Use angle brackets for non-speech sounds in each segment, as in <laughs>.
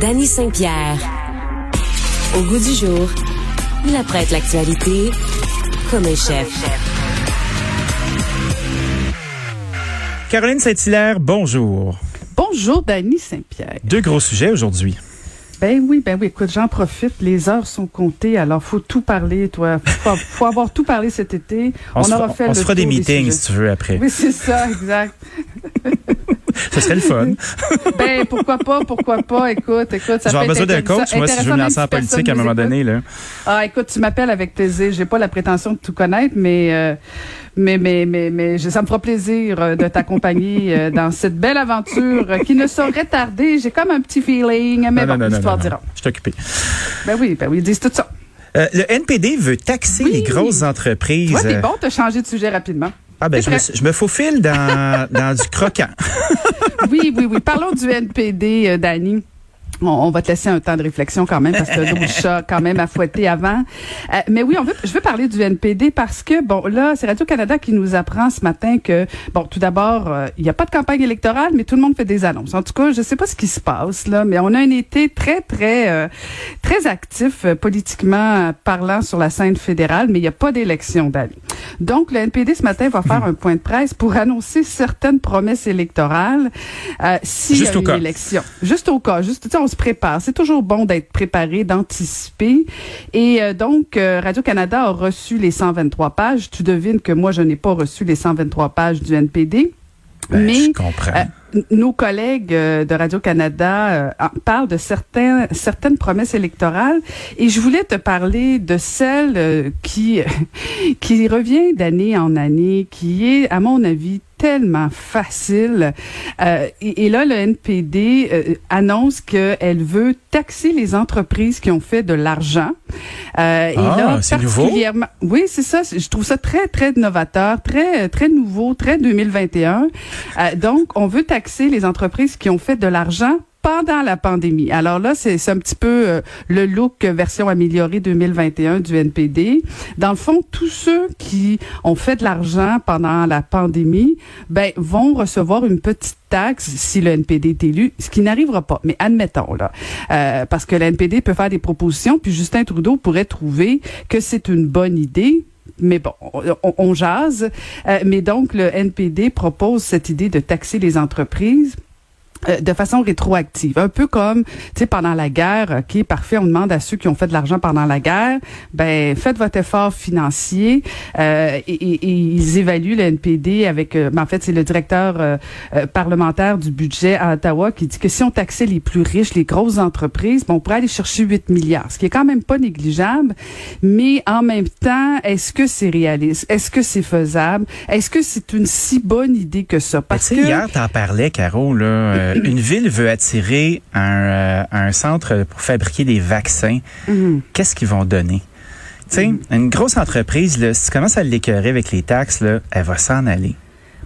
Danny Saint-Pierre. Au goût du jour, il apprête l'actualité comme un chef. Caroline Saint-Hilaire, bonjour. Bonjour, Dany Saint-Pierre. Deux gros sujets aujourd'hui. Ben oui, ben oui. Écoute, j'en profite. Les heures sont comptées, alors faut tout parler, toi. Faut, faut avoir tout parlé cet été. On, se fera, on se fera des meetings, si tu veux, après. Oui, c'est ça, exact. <laughs> Ce serait le fun. <laughs> ben, pourquoi pas, pourquoi pas. Écoute, écoute, ça besoin d'un coach, moi, si je veux me lancer en politique à un moment donné, là. Ah, écoute, tu m'appelles avec plaisir. J'ai pas la prétention de tout connaître, mais, euh, mais, mais, mais, mais, ça me fera plaisir euh, de t'accompagner euh, dans cette belle aventure qui ne saurait tarder. J'ai comme un petit feeling, mais bon, l'histoire dira. Je suis occupé. Ben oui, ben oui, ils disent tout ça. Euh, le NPD veut taxer les grosses entreprises. Toi, t'es bon, de changer de sujet rapidement. Ah ben, je me, je me, faufile dans, <laughs> dans du croquant. oui, oui, oui. Parlons du NPD, euh, Dani. On, va te laisser un temps de réflexion quand même parce que le chat quand même à fouetter avant. Euh, mais oui, on veut, je veux parler du NPD parce que bon là, c'est Radio Canada qui nous apprend ce matin que bon, tout d'abord, euh, il n'y a pas de campagne électorale, mais tout le monde fait des annonces. En tout cas, je sais pas ce qui se passe là, mais on a un été très très euh, très actif politiquement parlant sur la scène fédérale, mais il n'y a pas d'élection d'aller. Donc le NPD ce matin va faire un point de presse pour annoncer certaines promesses électorales s'il y a une élection. Juste au cas, juste on se prépare. C'est toujours bon d'être préparé, d'anticiper. Et euh, donc, euh, Radio-Canada a reçu les 123 pages. Tu devines que moi, je n'ai pas reçu les 123 pages du NPD. Ben, mais je comprends. Euh, nos collègues de Radio-Canada parlent de certains, certaines promesses électorales et je voulais te parler de celle qui, <laughs> qui revient d'année en année, qui est, à mon avis, tellement facile. Euh, et, là, le NPD euh, annonce qu'elle veut taxer les entreprises qui ont fait de l'argent. Euh, et ah, là, particulièrement, nouveau? oui, c'est ça. Je trouve ça très, très novateur, très, très nouveau, très 2021. Euh, donc, on veut taxer les entreprises qui ont fait de l'argent pendant la pandémie. Alors là, c'est un petit peu euh, le look version améliorée 2021 du NPD. Dans le fond, tous ceux qui ont fait de l'argent pendant la pandémie, ben vont recevoir une petite taxe si le NPD est élu, ce qui n'arrivera pas. Mais admettons là, euh, parce que le NPD peut faire des propositions, puis Justin Trudeau pourrait trouver que c'est une bonne idée mais bon, on, jase. Euh, mais donc, le NPD propose cette idée de taxer les entreprises euh, de façon rétroactive. Un peu comme, tu sais, pendant la guerre, OK, parfait, on demande à ceux qui ont fait de l'argent pendant la guerre, ben, faites votre effort financier euh, et, et, ils évaluent le NPD avec, euh, ben, en fait, c'est le directeur euh, parlementaire du budget à Ottawa qui dit que si on taxait les plus riches, les grosses entreprises, bon, on pourrait aller chercher 8 milliards, ce qui est quand même pas négligeable, mais en même temps, est-ce que c'est réaliste? Est-ce que c'est faisable? Est-ce que c'est une si bonne idée que ça? Parce que... Hier, t'en parlais, Caro, là, euh, une ville veut attirer un, euh, un, centre pour fabriquer des vaccins. Mhm. Qu'est-ce qu'ils vont donner? Tu sais, une grosse entreprise, là, si tu commences à l'écœurer avec les taxes, là, elle va s'en aller.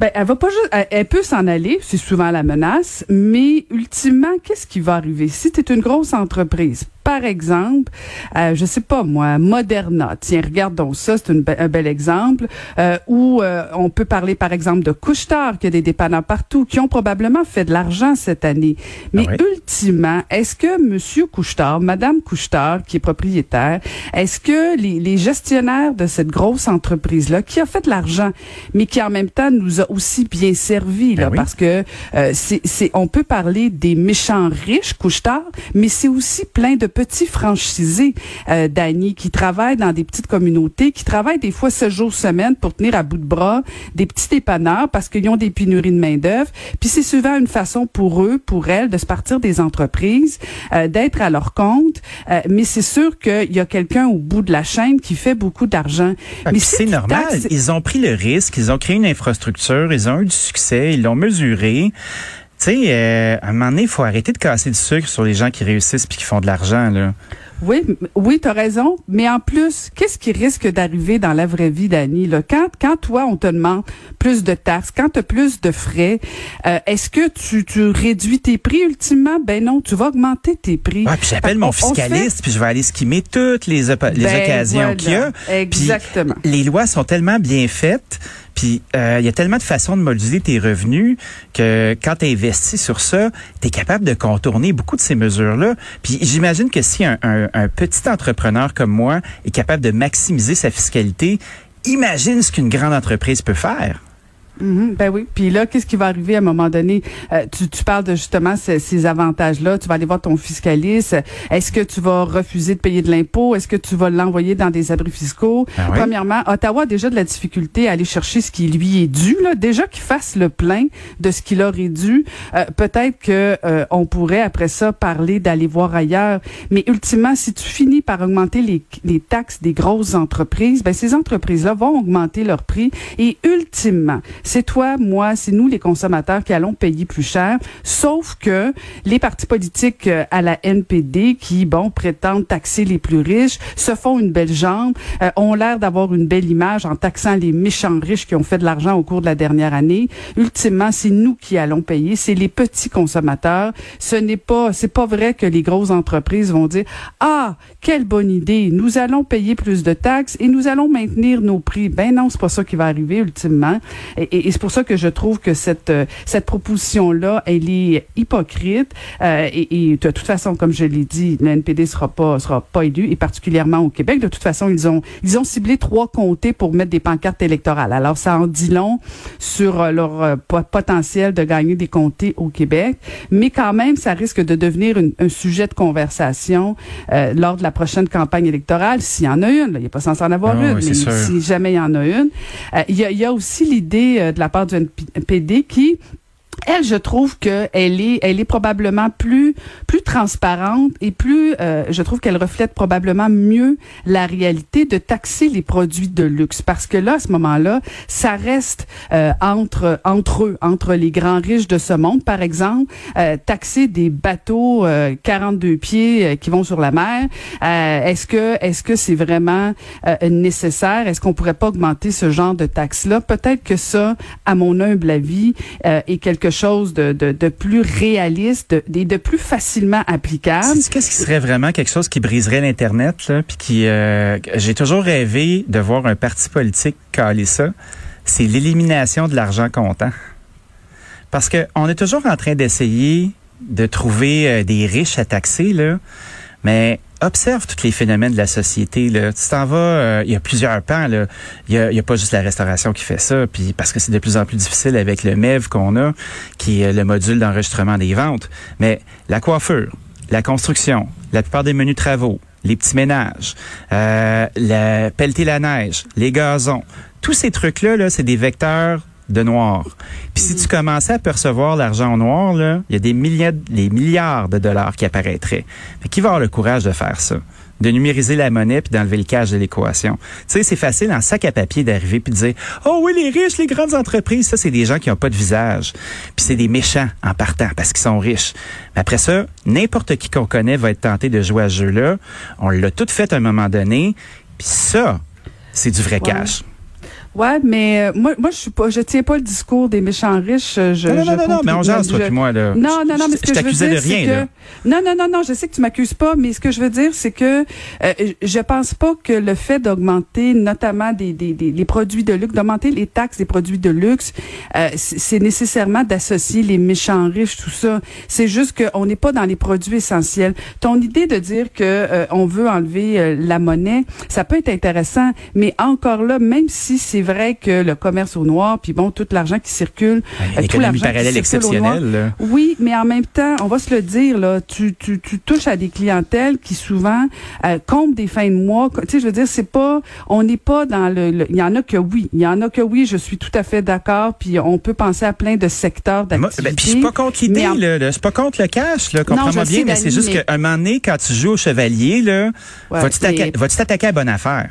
Ben, elle va pas juste, elle, peut s'en aller, c'est souvent la menace, mais ultimement, qu'est-ce qui va arriver? Si tu es une grosse entreprise, par exemple, euh, je sais pas moi, Moderna. Tiens, regardons ça, c'est un bel exemple. Euh, où euh, on peut parler par exemple de Couchetard, qui a des dépanneurs partout, qui ont probablement fait de l'argent cette année. Mais ah ultimement, est-ce que Monsieur Couchetard, Madame Couchetard, qui est propriétaire, est-ce que les, les, gestionnaires de cette grosse entreprise-là, qui a fait de l'argent, mais qui en même temps nous a aussi bien servi, là, ben parce que euh, c'est, on peut parler des méchants riches, Couchetard, mais c'est aussi plein de petits franchisés, euh, qui travaillent dans des petites communautés, qui travaillent des fois sept jours semaine pour tenir à bout de bras des petits dépanneurs parce qu'ils ont des pénuries de main d'œuvre. Puis c'est souvent une façon pour eux, pour elles, de se partir des entreprises, euh, d'être à leur compte. Euh, mais c'est sûr qu'il y a quelqu'un au bout de la chaîne qui fait beaucoup d'argent. Ah, mais c'est normal. Ils ont pris le risque, ils ont créé une infrastructure, ils ont eu du succès, ils l'ont mesuré. Tu sais, euh, à un moment donné, il faut arrêter de casser du sucre sur les gens qui réussissent puis qui font de l'argent, là. Oui, oui, tu as raison. Mais en plus, qu'est-ce qui risque d'arriver dans la vraie vie, Dani? Là? Quand, quand toi, on te demande plus de taxes, quand tu as plus de frais, euh, est-ce que tu, tu réduis tes prix ultimement? Ben non, tu vas augmenter tes prix. Ah, puis j'appelle mon fiscaliste, puis je vais aller skimmer toutes les, les ben, occasions qu'il y a. Exactement. les lois sont tellement bien faites Puis euh, il y a tellement de façons de moduler tes revenus que quand tu investis sur ça, tu capable de contourner beaucoup de ces mesures-là. Puis j'imagine que si un petit entrepreneur comme moi est capable de maximiser sa fiscalité, imagine ce qu'une grande entreprise peut faire. Mhm, ben oui. Puis là, qu'est-ce qui va arriver à un moment donné? Euh, tu, tu, parles de justement ces, ces avantages-là. Tu vas aller voir ton fiscaliste. Est-ce que tu vas refuser de payer de l'impôt? Est-ce que tu vas l'envoyer dans des abris fiscaux? Ben Premièrement, Ottawa a déjà de la difficulté à aller chercher ce qui lui est dû. Là. Déjà qu'il fasse le plein de ce qu'il aurait dû, euh, peut-être que euh, on pourrait après ça parler d'aller voir ailleurs. Mais ultimement, si tu finis par augmenter les, les taxes des grosses entreprises, ben ces entreprises-là vont augmenter leur prix. Et ultimement, c'est toi, moi, c'est nous les consommateurs qui allons payer plus cher. Sauf que les partis politiques euh, à la NPD qui, bon, prétendent taxer les plus riches, se font une belle jambe, euh, ont l'air d'avoir une belle image en taxant les méchants riches qui ont fait de l'argent au cours de la dernière année. Ultimement, c'est nous qui allons payer, c'est les petits consommateurs. Ce n'est pas, c'est pas vrai que les grosses entreprises vont dire ah quelle bonne idée, nous allons payer plus de taxes et nous allons maintenir nos prix. Ben non, c'est pas ça qui va arriver ultimement. Et, c'est pour ça que je trouve que cette euh, cette proposition là, elle est hypocrite. Euh, et, et, de toute façon, comme je l'ai dit, le NPD sera pas sera pas élu, et particulièrement au Québec. De toute façon, ils ont ils ont ciblé trois comtés pour mettre des pancartes électorales. Alors ça en dit long sur euh, leur potentiel de gagner des comtés au Québec, mais quand même, ça risque de devenir un sujet de conversation lors de la prochaine campagne électorale, s'il y en a une. Là, il n'est pas censé en avoir ah une, mais si jamais il y en a une. Il y, a, y, a, aussi l'idée de la part du NPD qui elle, je trouve que elle est, elle est probablement plus, plus transparente et plus, euh, je trouve qu'elle reflète probablement mieux la réalité de taxer les produits de luxe, parce que là, à ce moment-là, ça reste euh, entre, entre eux, entre les grands riches de ce monde, par exemple, euh, taxer des bateaux 42 pieds qui vont sur la mer. est-ce que, est-ce que c'est vraiment nécessaire? Est-ce qu'on pourrait pas augmenter ce genre de taxes-là Peut-être que ça, à mon humble avis, est quelque de, plus réaliste et de, plus facilement applicable. Qu'est-ce qui serait vraiment quelque chose qui briserait l'Internet. Euh, j'ai toujours rêvé de voir un parti politique caler ça. C'est l'élimination de l'argent comptant. Parce que on est toujours en train d'essayer de trouver euh, des riches à taxer, là. Mais observe tous les phénomènes de la société. Là. Tu t'en vas, euh, il y a plusieurs pans. Il y a, pas juste la restauration qui fait ça, puis parce que c'est de plus en plus difficile avec le MEV qu'on a, qui est le module d'enregistrement des ventes. Mais la coiffure, la construction, la plupart des menus travaux, les petits ménages, euh, la pelleter la neige, les gazons, tous ces trucs-là, -là, c'est des vecteurs de noir. Puis si tu commençais à percevoir l'argent noir, là, il y a des milliards, des milliards de dollars qui apparaîtraient. Mais qui va avoir le courage de faire ça? de numériser la monnaie puis d'enlever le cash de l'équation. Tu sais, c'est facile en sac à papier d'arriver puis de dire "Oh oui, les riches, les grandes entreprises, ça c'est des gens qui ont pas de visage." Puis c'est des méchants en partant parce qu'ils sont riches. Mais après ça, n'importe qui qu'on connaît va être tenté de jouer à ce jeu-là. On l'a tout fait à un moment donné. Puis ça, c'est du vrai cash. Ouais, mais euh, moi, moi, je suis pas, je tiens pas le discours des méchants riches. Je, non, non, non, non, mais on jase, toi, puis moi, là. Non, non, non, mais ce que je, veux dire, c'est que, non, non, non, non, je sais que tu m'accuses pas, mais ce que je veux dire, c'est que euh, je pense pas que le fait d'augmenter, notamment des, des, des les produits de luxe, d'augmenter les taxes des produits de luxe, euh, c'est nécessairement d'associer les méchants riches, tout ça. C'est juste qu'on n'est pas dans les produits essentiels. Ton idée de dire que euh, on veut enlever la monnaie, ça peut être intéressant, mais encore là, même si c'est vrai que le commerce au noir, puis bon, tout l'argent qui circule, euh, tout l'argent parallèle exceptionnel. Oui, mais en même temps, on va se le dire là, tu, tu, tu touches à des clientèles qui souvent euh, comptent des fins de mois. Tu sais, je veux dire, c'est pas, on n'est pas dans le, il y en a que oui, il y en a que oui, je suis tout à fait d'accord. Puis on peut penser à plein de secteurs ben, d'activité. Puis je suis pas contre l'idée, là, c'est pas contre le cash, là, comprends-moi bien, mais c'est juste qu'à un moment donné, quand tu joues au chevalier, là, vas-tu t'attaquer à bonne affaire?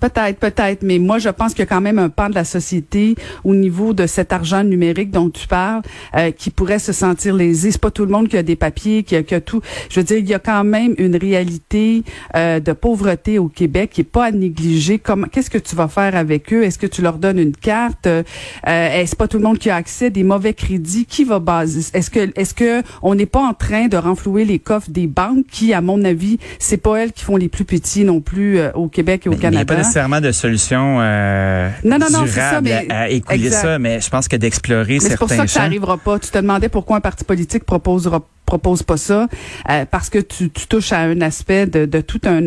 Peut-être, peut-être, mais moi je pense qu'il y a quand même un pan de la société au niveau de cet argent numérique dont tu parles euh, qui pourrait se sentir lésé. C'est pas tout le monde qui a des papiers, qui a, qui a tout. Je veux dire, il y a quand même une réalité euh, de pauvreté au Québec qui est pas à négliger. Comment, qu'est-ce que tu vas faire avec eux? Est-ce que tu leur donnes une carte? Euh, Est-ce pas tout le monde qui a accès à des mauvais crédits? Qui va baser? Est-ce que, est-ce que on n'est pas en train de renflouer les coffres des banques qui, à mon avis, c'est pas elles qui font les plus petits non plus au Québec et au Canada? Nécessairement de solution euh, non, non, non, c'est ça, durable mais- à, à écouler exact. ça, mais je pense que d'explorer Mais c'est pour certains ça que ça champs. arrivera pas. Tu te demandais pourquoi un parti politique proposera propose pas ça euh, parce que tu, tu touches à un aspect de, de tout un,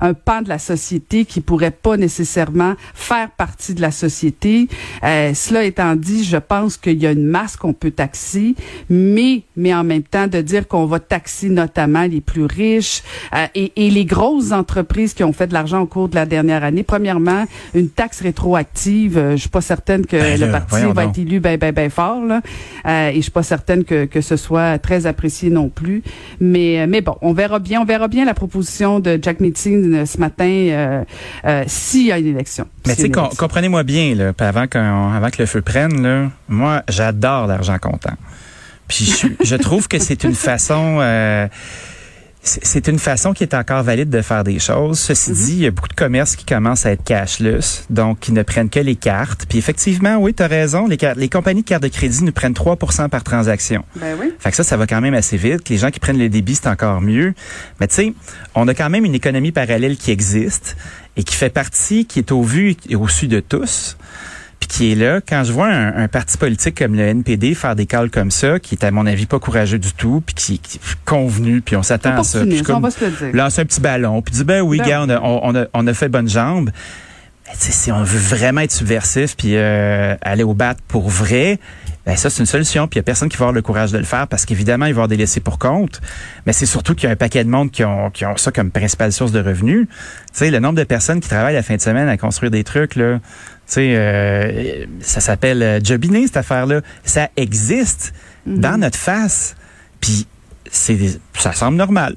un pan de la société qui pourrait pas nécessairement faire partie de la société. Euh, cela étant dit, je pense qu'il y a une masse qu'on peut taxer, mais mais en même temps de dire qu'on va taxer notamment les plus riches euh, et, et les grosses entreprises qui ont fait de l'argent au cours de la dernière année. Premièrement, une taxe rétroactive. euh, je suis pas certaine que Ben le parti va donc. être élu ben ben ben fort là. Euh, et je suis pas certaine que, que ce soit très apprécié non plus. Mais euh, mais bon, on verra bien, on verra bien la proposition de Jack Meeting euh, ce matin euh, euh, s'il y a une élection. Mais tu sais, com- comprenez-moi bien, là, avant, avant que le feu prenne, là, moi, j'adore l'argent comptant. Puis je, je trouve que c'est une façon... euh, c'est une façon qui est encore valide de faire des choses. Ceci dit, il y a beaucoup de commerces qui commencent à être cashless, donc qui ne prennent que les cartes. Puis effectivement, oui, tu as raison, les, les compagnies de cartes de crédit nous prennent 3% par transaction. Ben oui. Fait que ça, ça va quand même assez vite. Les gens qui prennent le débit, c'est encore mieux. Mais tu sais, on a quand même une économie parallèle qui existe et qui fait partie, qui est au vu et au su de tous. Puis qui est là, quand je vois un, un parti politique comme le NPD faire des calls comme ça, qui est à mon avis pas courageux du tout, puis qui, qui est convenu, puis on s'attend à ça. Puis comme lance un petit ballon, puis dit ben oui, Ben gars, on a, on, a, on a fait bonne jambe. Mais tu sais, si on veut vraiment être subversif puis euh, aller au bat pour vrai, ben ça c'est une solution. Puis il y a personne qui va avoir le courage de le faire parce qu'évidemment il va y avoir des laissés pour compte. Mais c'est surtout qu'il y a un paquet de monde qui ont, qui ont ça comme principale source de revenus. Tu sais, le nombre de personnes qui travaillent la fin de semaine à construire des trucs là. Tu sais, euh, ça s'appelle euh, jobiné cette affaire-là. Ça existe Mhm. dans notre face. Puis c'est des- ça semble normal.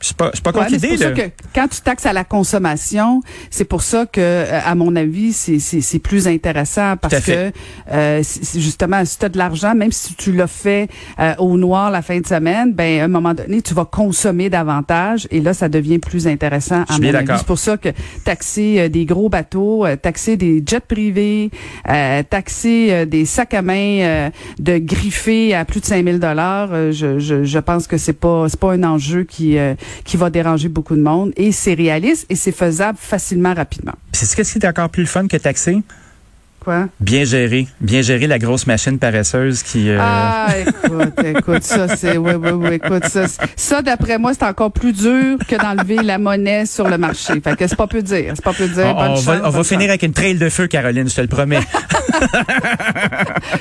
Je suis pas, je pas Ouais, c'est l'idée. pour ça là. que quand tu taxes à la consommation, c'est pour ça que, euh, à mon avis, c'est c'est c'est plus intéressant parce que euh, c'est- c'est justement si tu as de l'argent, même si tu l'as fait euh, au noir la fin de semaine, ben à un moment donné, tu vas consommer davantage et là, ça devient plus intéressant. Je À bien mon avis, c'est pour ça que taxer euh, des gros bateaux, euh, taxer des jets privés, euh, taxer des sacs à main euh, de griffés à plus de 5000 dollars, euh, je, je, je pense que c'est pas c'est pas un enjeu qui euh, qui va déranger beaucoup de monde et c'est réaliste et c'est faisable facilement rapidement. C'est ce qui est encore plus fun que taxer? Quoi? Bien gérer. Bien gérer la grosse machine paresseuse qui... euh, Ah, écoute, <laughs> écoute, ça, c'est, oui, oui, oui, écoute, ça, ça, d'après moi, c'est encore plus dur que d'enlever la monnaie sur le marché. Fait que c'est pas peu dire, c'est pas peu dire. on, Bonne on chance, va, on va finir avec une trail de feu, Caroline, je te le promets.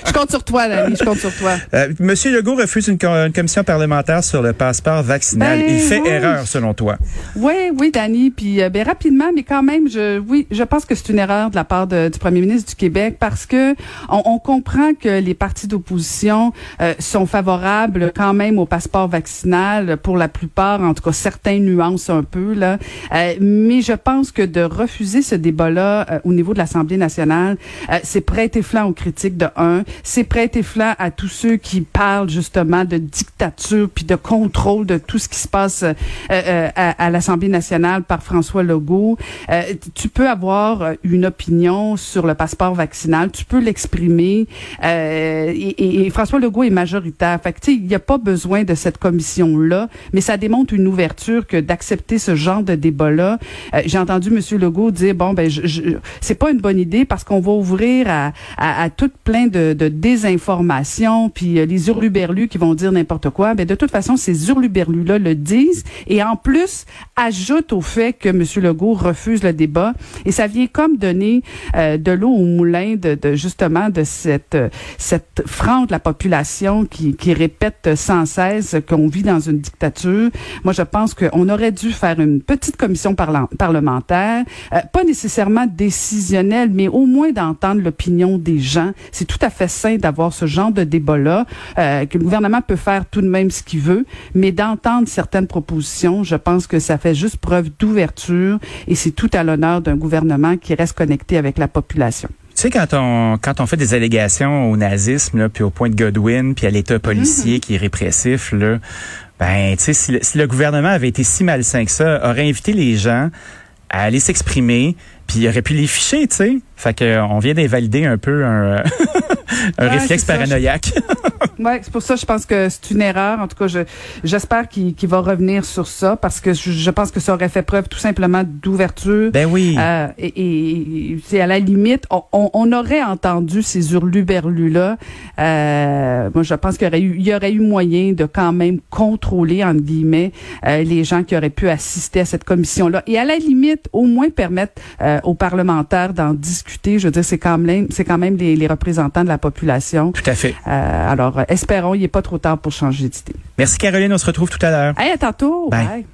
Je compte sur toi, Dani, je compte sur toi. Euh, Monsieur Legault refuse une, co- une commission parlementaire sur le passeport vaccinal. Ben, Il fait oui. erreur, selon toi. Oui, oui, Dani, puis euh, ben, rapidement, mais quand même, je, oui, je pense que c'est une erreur de la part de- du premier ministre du Québec parce que on, on comprend que les partis d'opposition euh, sont favorables quand même au passeport vaccinal pour la plupart, en tout cas certaines nuances un peu là, Euh, mais je pense que de refuser ce débat-là euh, au niveau de l'Assemblée nationale, euh, c'est prêter flanc aux critiques de un, c'est prêter flanc à tous ceux qui parlent justement de dictature puis de contrôle de tout ce qui se passe euh, euh, à, à l'Assemblée nationale par François Legault. Tu peux avoir une opinion sur le passeport tu peux l'exprimer. euh, et, et- François Legault est majoritaire. Fait que, il n'y a pas besoin de cette commission-là, mais ça démontre une ouverture que d'accepter ce genre de débat-là. Euh, J'ai entendu M. Legault dire, bon, ben, je, je- c'est pas une bonne idée parce qu'on va ouvrir à, à, à tout plein de, de désinformation, puis euh, les hurluberlus qui vont dire n'importe quoi. Ben, de toute façon, ces hurluberlus-là le disent et en plus ajoutent au fait que M. Legault refuse le débat. Et ça vient comme donner euh, de l'eau au moulin de, de justement de cette euh, cette frange de la population qui, qui répète sans cesse qu'on vit dans une dictature. Moi, je pense qu'on aurait dû faire une petite commission parlementaire, euh, pas nécessairement décisionnelle, mais au moins d'entendre l'opinion des gens. C'est tout à fait sain d'avoir ce genre de débat-là, euh, que le gouvernement peut faire tout de même ce qu'il veut, mais d'entendre certaines propositions, je pense que ça fait juste preuve d'ouverture et c'est tout à l'honneur d'un gouvernement qui reste connecté avec la population. Tu sais, quand on, quand on fait des allégations au nazisme, là, puis au point de Godwin, puis à l'État policier qui est répressif, là, ben, tu sais, si, le- si le gouvernement avait été si malsain que ça, aurait invité les gens à aller s'exprimer, puis il aurait pu les ficher, tu sais. Fait que euh, on vient d'invalider un peu un, euh, <laughs> un réflexe paranoïaque. <laughs> Oui, c'est pour ça je pense que c'est une erreur. En tout cas, je, j'espère qu'il, va revenir sur ça parce que je, pense que ça aurait fait preuve tout simplement d'ouverture. Ben oui. Euh, et, c'est à la limite, on, aurait entendu ces hurluberlus-là. Euh, moi, je pense qu'il y aurait eu, il y aurait eu moyen de quand même contrôler, entre guillemets, euh, les gens qui auraient pu assister à cette commission-là. Et à la limite, au moins permettre euh, aux parlementaires d'en discuter. Je veux dire, c'est quand même, c'est quand même les, les, représentants de la population. Tout à fait. alors, espérons, il n'est pas trop tard pour changer d'idée. Merci Caroline, on se retrouve tout à l'heure. Hey, à tantôt. Bye.